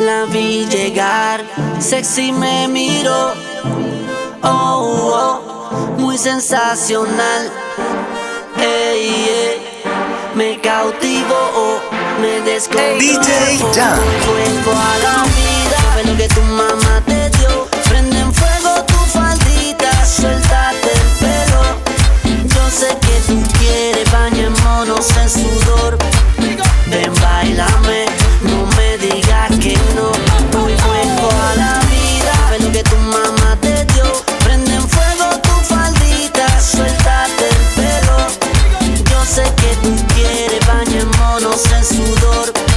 la vi llegar, sexy me miró, oh, oh muy sensacional, ey, ey, me cautivó, oh, me descontroló, DJ Vuelvo a la vida, sabe lo que tu mamá te dio, prende en fuego tu faldita, suéltate el pelo, yo sé que tú quieres, bañémonos en sudor, ven, bailame. No me digas que no. Hoy fuego a la vida. Ve lo que tu mamá te dio. Prende en fuego tu faldita. Suéltate el pelo. Yo sé que tú quieres bañémonos en sudor.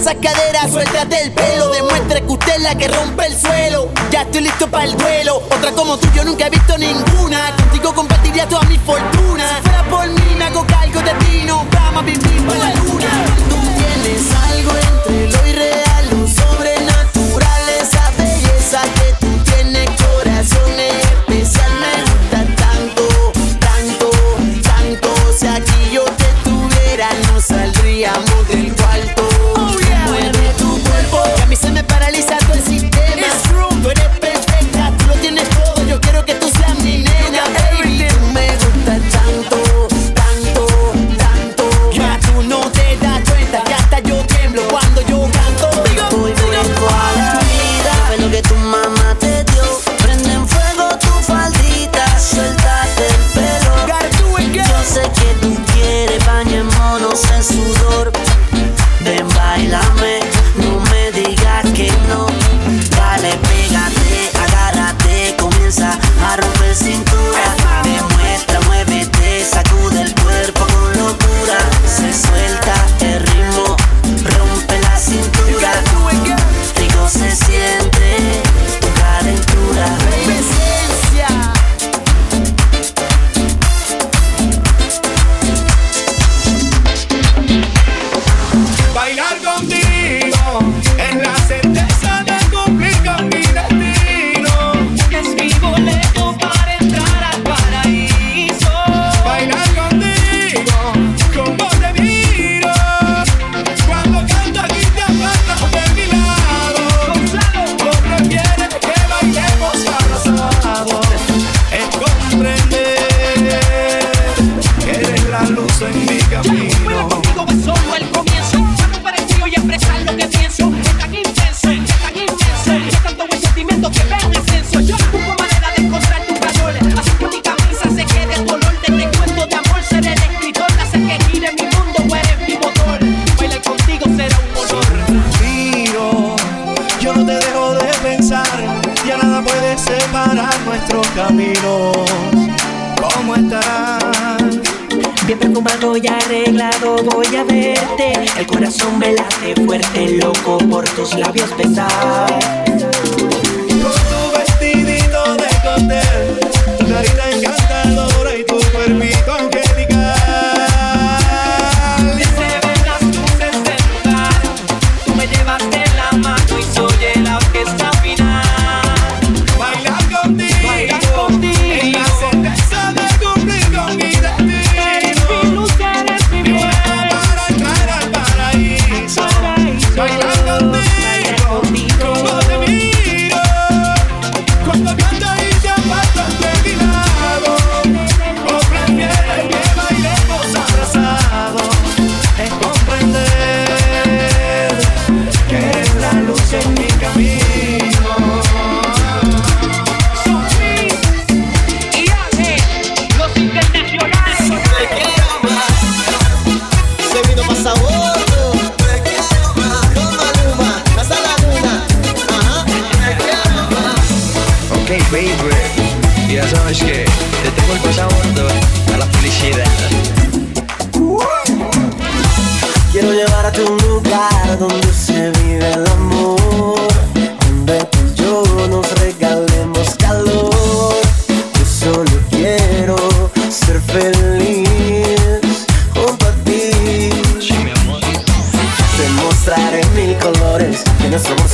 esa cadera, suéltate el pelo. Demuestre que usted es la que rompe el suelo. Ya estoy listo para el duelo. Otra como tú, yo nunca he visto ninguna. Contigo compartiría toda mi fortuna. Si fuera por mí, me hago cargo de ti. Vamos a vivir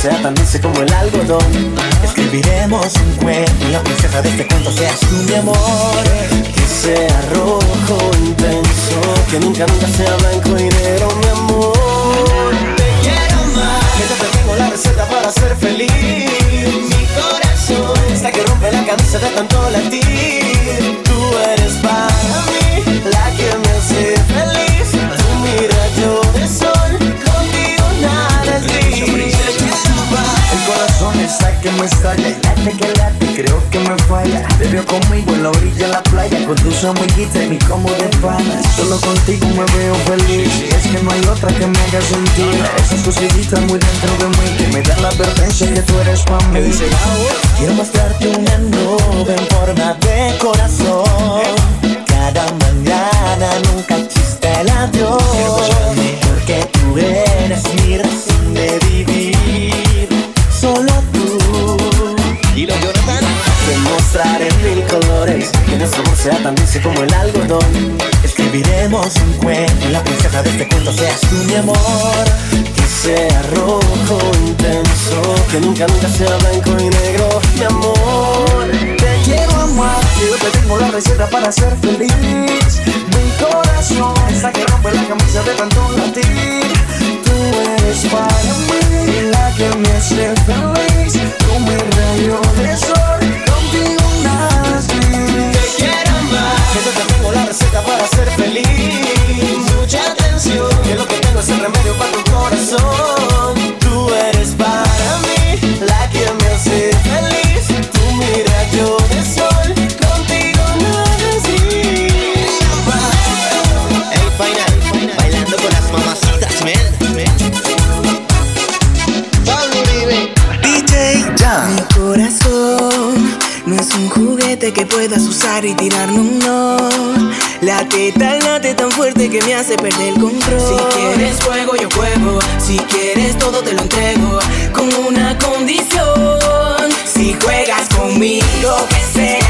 sea tan dulce como el algodón. Escribiremos un cuento y la princesa de este cuento seas tú, mi amor. Que sea rojo intenso, que nunca nunca sea blanco y negro, mi amor. Te quiero más, Que te tengo la receta para ser feliz. mi corazón Está que rompe la camisa de tanto latir. Tú eres para mí la que me hace Corazón está que me estalla. Y late que late, creo que me falla. Te veo conmigo en la orilla de la playa Con tus amiguitas y mi como de pana Solo contigo me veo feliz. Y es que no hay otra que me haga sentir. Esas cositas muy dentro de mí Que me dan la advertencia que tú eres para mí. Quiero mostrarte una nube en forma de corazón. Cada mañana nunca chiste el adiós. Demostraré mil colores que nuestro amor sea tan dulce como el algodón. Escribiremos un cuento y la princesa de este cuento seas tú, mi amor. Que sea rojo intenso, que nunca nunca sea blanco y negro, mi amor. Te quiero amar, yo te tengo la receta para ser feliz Mi corazón está que rompe la camisa de tanto latir Tú eres para mí la que me hace feliz Tú mi rayo de sol, ser feliz. Mucha atención, Que lo que tengo es el remedio para tu corazón. Puedas usar y tirarme un no. La teta late tan fuerte que me hace perder el control. Si quieres juego, yo juego. Si quieres todo, te lo entrego. Con una condición. Si juegas conmigo, que sea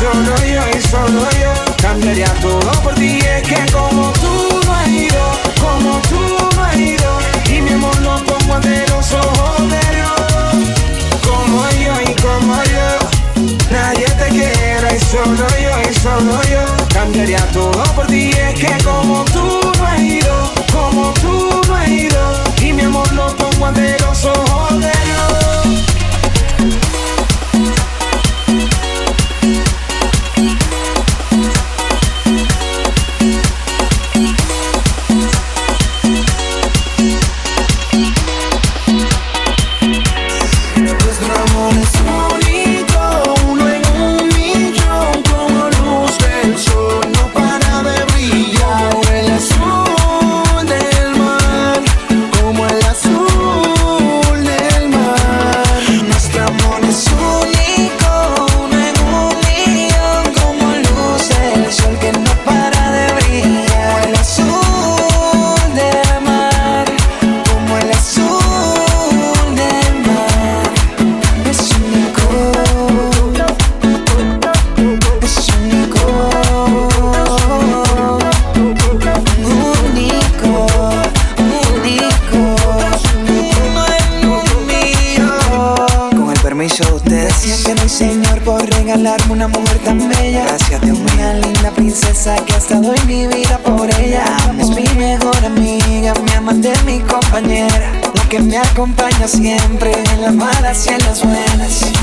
solo yo y solo yo cambiaría todo por ti. Es que como tú no ido, como tú no ido, y mi amor lo pongo ante los ojos de Dios. Como yo y como yo, nadie te quiera y solo yo y solo yo cambiaría todo por ti. Es que como tú no ido, como tú no ido, y mi amor lo pongo ante los siempre en las malas y en las buenas.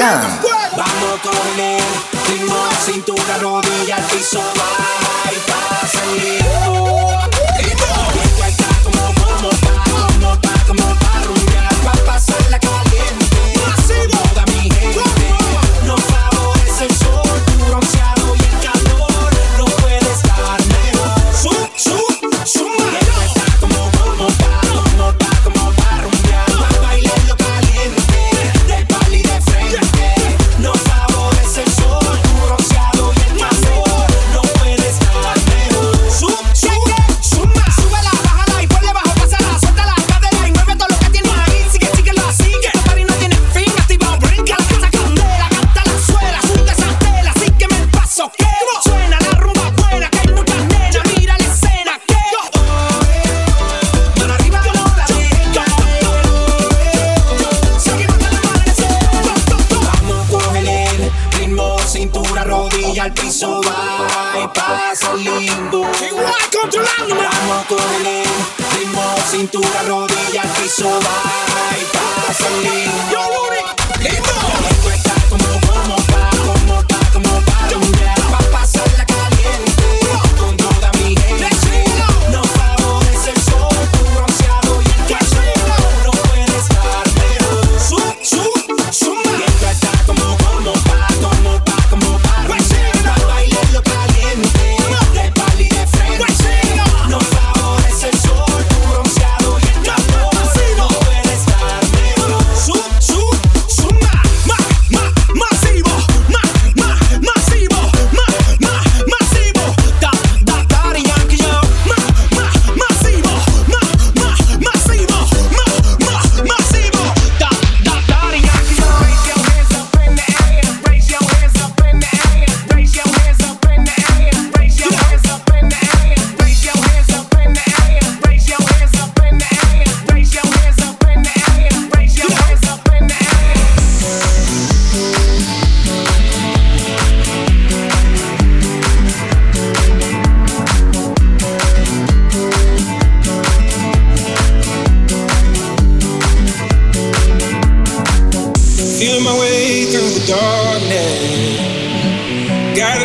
Jam. Vamos con él, ritmo, cintura, rodilla, piso, va.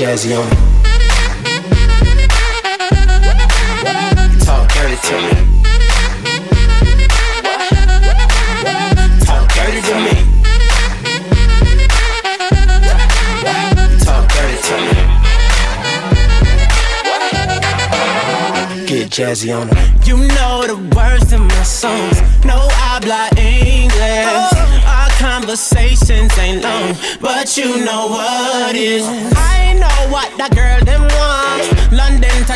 Jazzy on it. Talk dirty to me. Talk dirty to me. Talk dirty to me. Get jazzy on it. You know the words in my songs. No habla English. Oh. Our conversations ain't long, but you know what is. I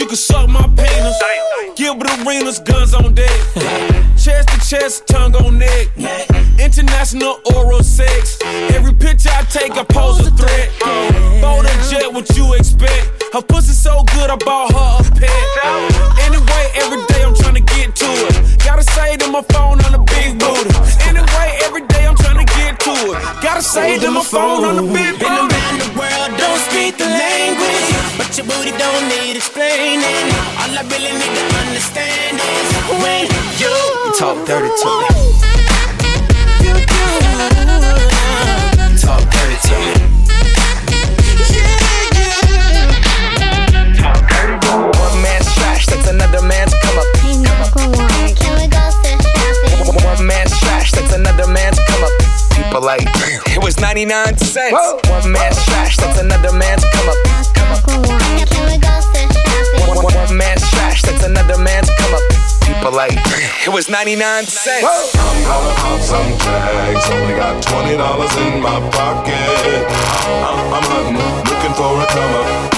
You can suck my penis. Gilbert arenas, guns on deck. chest to chest, tongue on neck. International oral sex. Every picture I take, I pose a threat. Bold and jet, what you expect? Her pussy so good, I bought her a pet. Anyway, every day I'm trying to get to it. Gotta say to my phone on the big booty. Anyway, every day I'm trying to get to it. Gotta say to my phone on the big booty. Speak the language, but your booty don't need explaining. All I really need to understand is when you You talk dirty to me. You Talk dirty to me. 99 cents. One man's trash, that's another man's come up. Come up. One, one, one man's trash, that's another man's come up. People like, it was 99 cents. I'm gonna pop some tags. Only got twenty dollars in my pocket. I'm, I'm hunting, looking for a come up.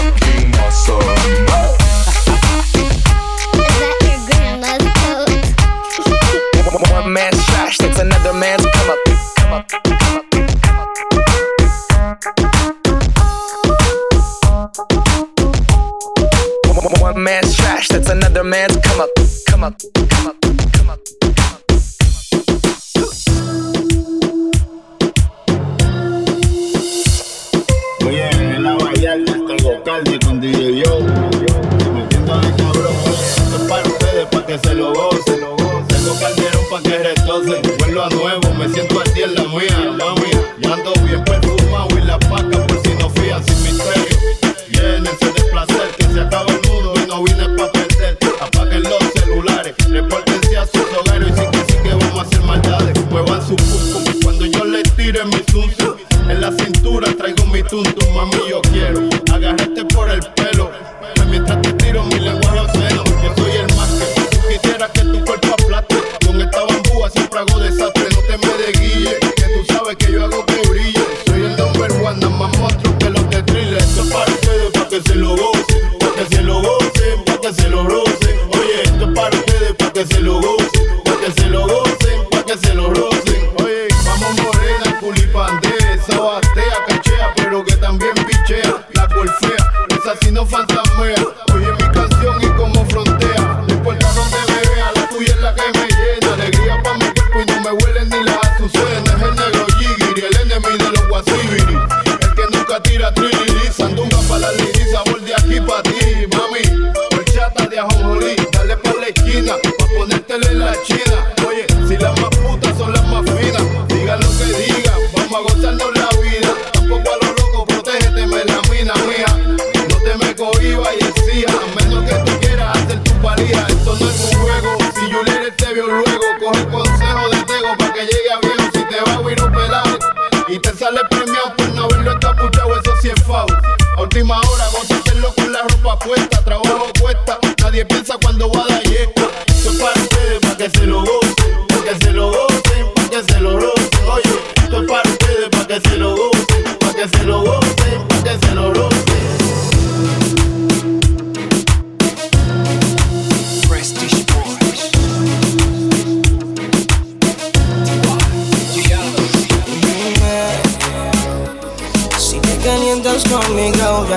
Tamam. Tamam. Que llegue a viejo. Si te va a huir un pelado y te sale premiado por no haberlo escapuchado, eso sí es foul. A última hora, gózatelo con la ropa puesta, trabajo cuesta. Nadie piensa cuando va a dar yesca. Esto es para ustedes, para que se lo gocen,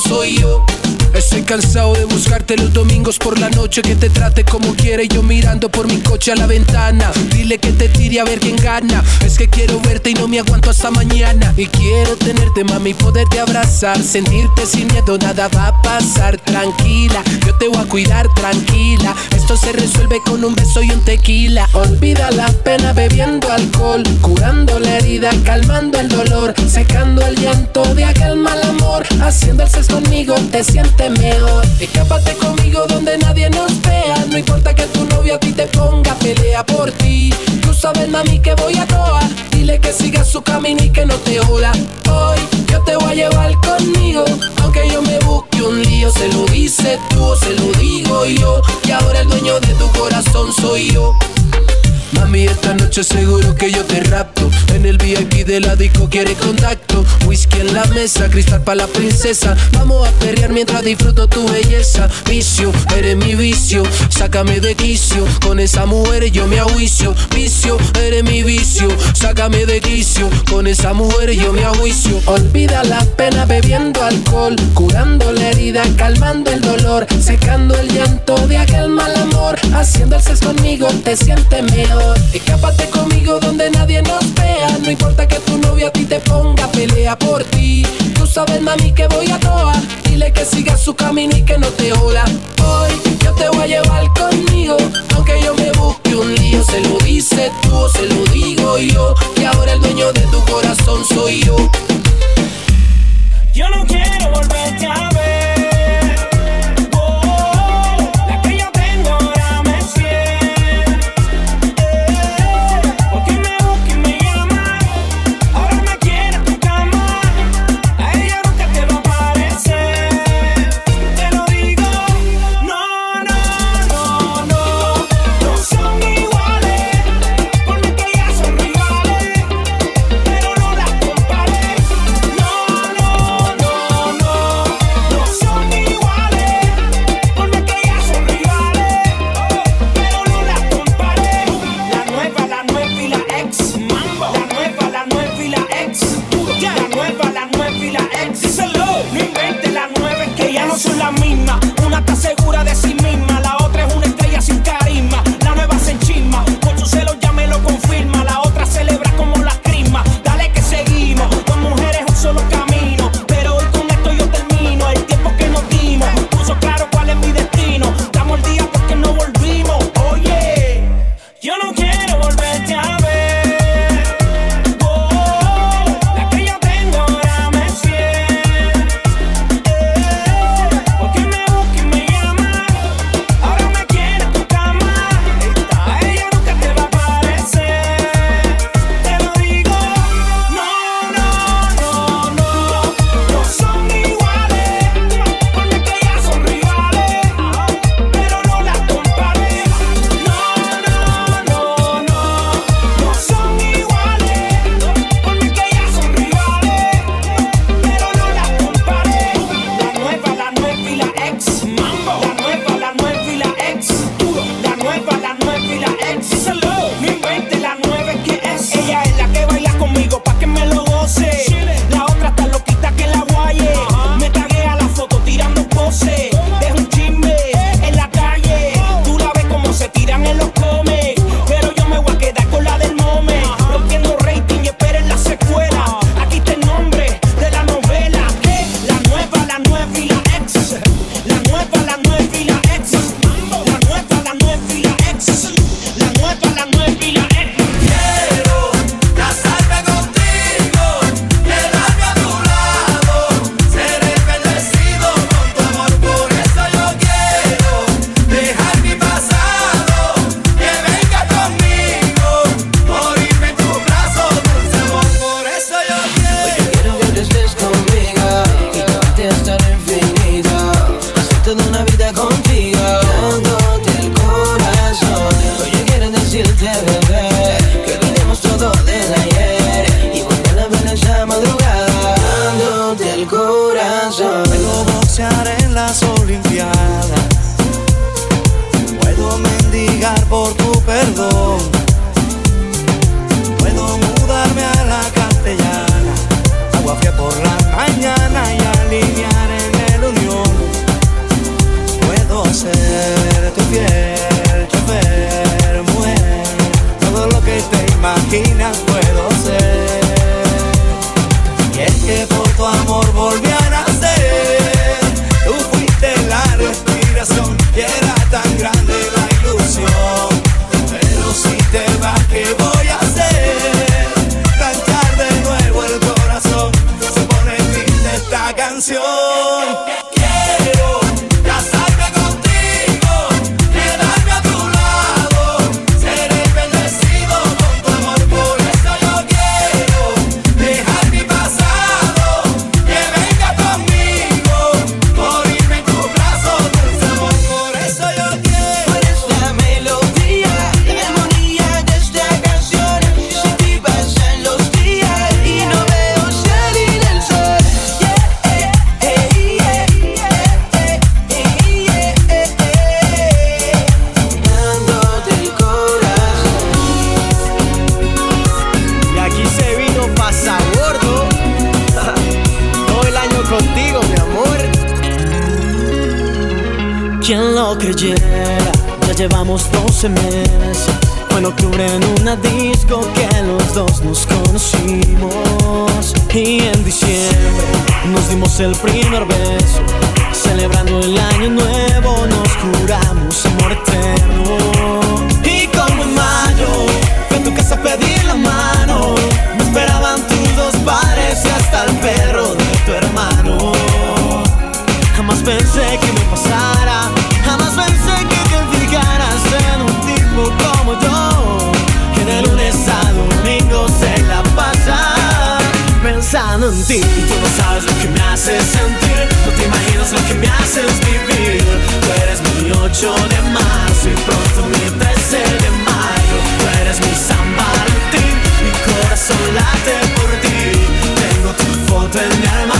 corazón soy yo. Estoy cansado de buscarte los domingos por la noche Que te trate como quiere yo mirando por mi coche a la ventana. Dile que te tire a ver quién gana. Es que quiero verte y no me aguanto hasta mañana. Y quiero tenerte mami, poderte abrazar Sentirte sin miedo, nada va a pasar. Tranquila, yo te voy a cuidar tranquila. Esto se resuelve con un beso y un tequila. Olvida la pena bebiendo alcohol Curando la herida, calmando el dolor Secando el llanto de aquel mal amor. Haciendo el sexo conmigo te sientes mejor Escápate conmigo donde nadie nos vea. No importa que tu novia a ti te ponga pelea por ti. Tú sabes mami que voy a toa Dile que siga su camino y que no te joda Hoy yo te voy a llevar conmigo. Aunque yo me busque un lío Se lo dice tú o se lo digo yo. Y ahora el dueño de tu corazón soy yo Mami, esta noche seguro que yo te rapto. En el VIP de la disco quiere contacto. Whisky en la mesa, cristal para la princesa. Vamos a perrear mientras disfruto tu belleza. Vicio, eres mi vicio. Sácame de quicio. Con esa mujer yo me ajuicio. Vicio, eres mi vicio. Sácame de quicio. Con esa mujer yo me ajuicio. Olvida la pena bebiendo alcohol. Curando la herida, calmando el dolor. Secando el llanto de aquel mal amor. Haciendo el sexo conmigo te sientes mejor. Escápate conmigo donde nadie nos vea. No importa que tu novia a ti te ponga pelea por ti. Tú sabes, mami, que voy a toa. Dile que siga su camino y que no te hola. Hoy yo te voy a llevar conmigo. Aunque yo me busque un lío, se lo dices tú, o se lo digo yo. Que ahora el dueño de tu corazón soy yo. Yo no quiero volverte a ver. llevamos 12 meses. Fue en octubre en una disco que los dos nos conocimos. Y en diciembre nos dimos el primer beso. Celebrando el año nuevo nos curamos amor eterno. Y como en mayo fui tu casa a pedir la mano. Me esperaban tus dos pares y hasta el perro de tu hermano. Jamás pensé que me pasara Ti. Y tú no sabes lo que me haces sentir. No te imaginas lo que me haces vivir. Tú eres mi 8 de marzo Y pronto mi 13 de mayo. Tú eres mi San Valentín Mi corazón late por ti. Tengo tu foto en mi armario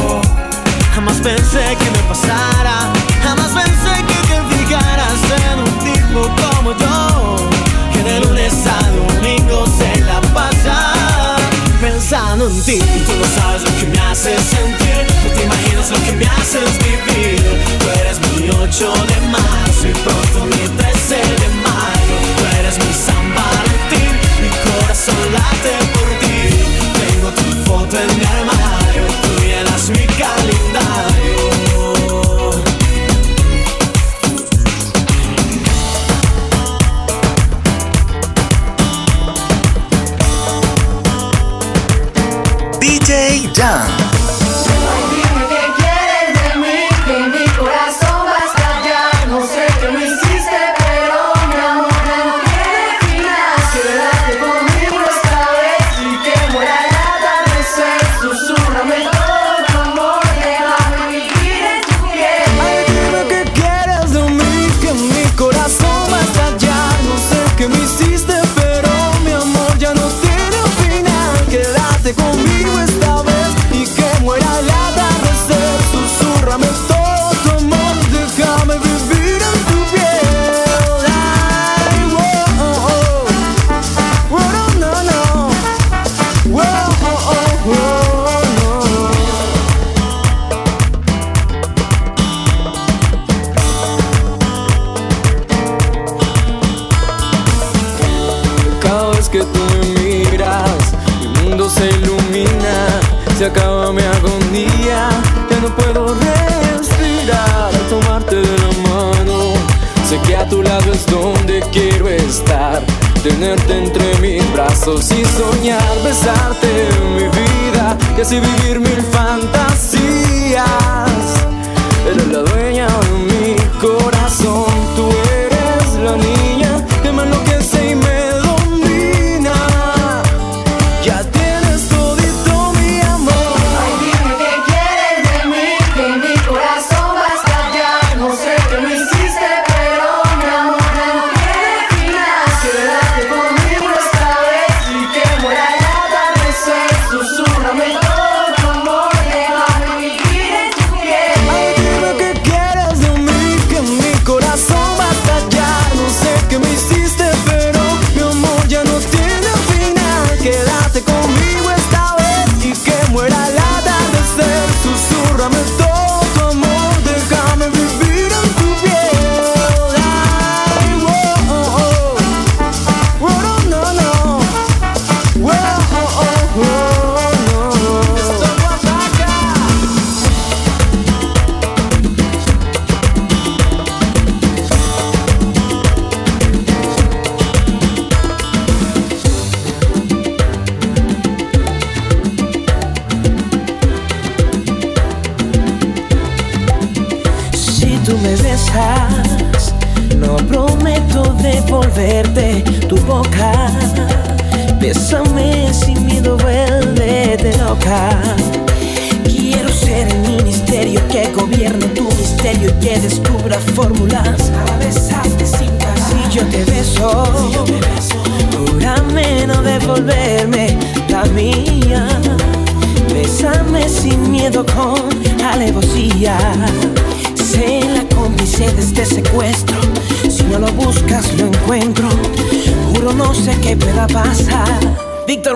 pensé que me pasara, jamás pensé que te fijaras en un tipo como yo, que de lunes a domingo se la pasa pensando en ti. Y tú no sabes lo que me haces sentir, no te imaginas lo que me haces vivir. Tú eres mi 8 de marzo y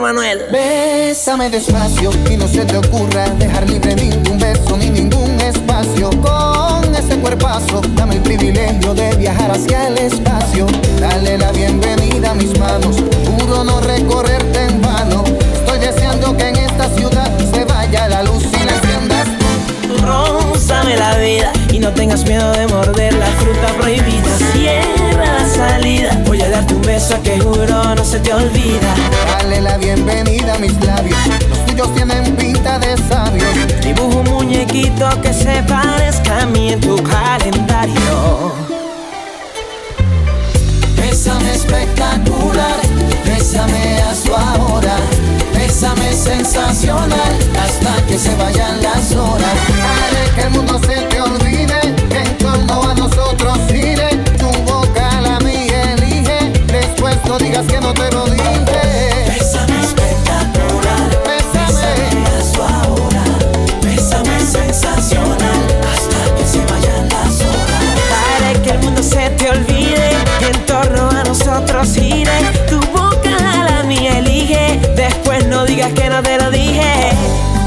Manuel. Bésame despacio y no se te ocurra dejar libre ningún beso ni ningún espacio. Con ese cuerpazo, dame el privilegio de viajar hacia el espacio. Dale la bienvenida a mis manos, juro no recorrerte en vano. Estoy deseando que en esta ciudad se vaya la luz Rózame la vida y no tengas miedo de morder la fruta prohibida. Cierra la salida. Voy a darte un beso que juro no se te olvida. Dale la bienvenida a mis labios, los tuyos tienen pinta de sabios. Dibujo un muñequito que se parezca a mí en tu calendario. Bésame espectacular, sensacional hasta que se vayan las horas. Haré que el mundo se te olvide, en torno a nosotros gire. Tu boca la mía elige, después no digas que no te lo dije. Que no te lo dije.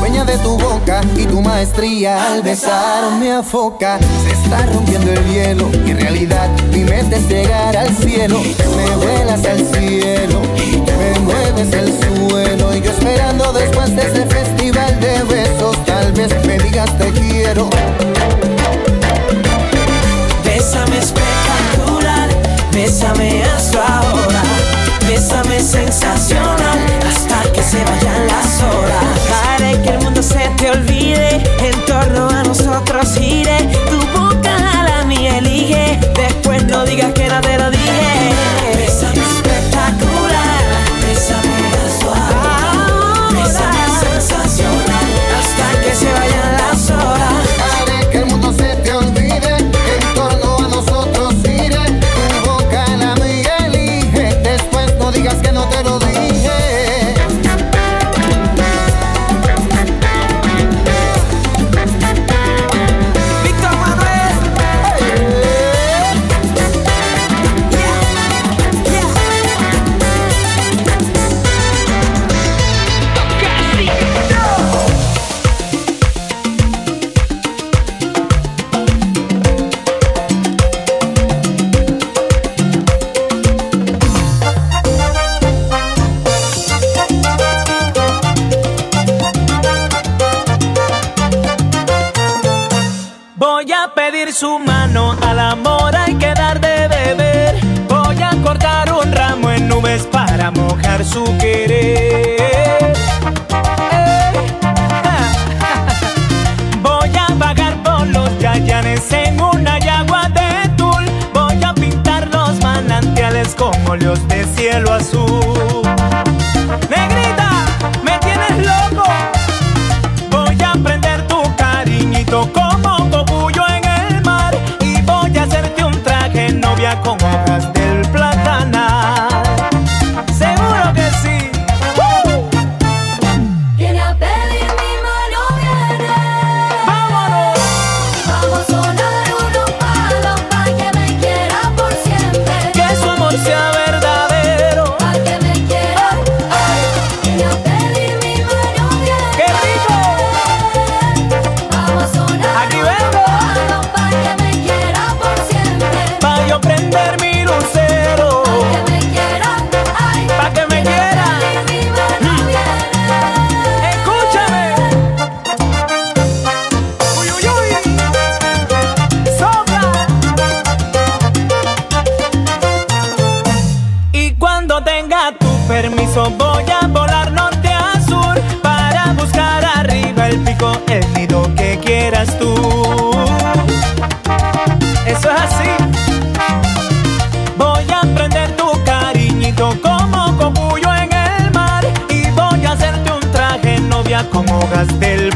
Dueña de tu boca y tu maestría al besar me afoca. Se está rompiendo el hielo y en realidad mi mente es llegar al cielo. Me vuelas al cielo, me mueves el suelo. Y yo esperando después de ese festival de besos, tal vez me digas te quiero. Bésame espectacular, bésame hasta ahora, bésame sensacional Que el mundo se te olvide, en torno a nosotros gire. Con piso voy a volar norte a sur para buscar arriba el pico, el nido que quieras tú. Eso es así. Voy a prender tu cariñito como cogullo en el mar y voy a hacerte un traje novia con hojas de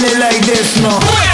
feeling like this, no.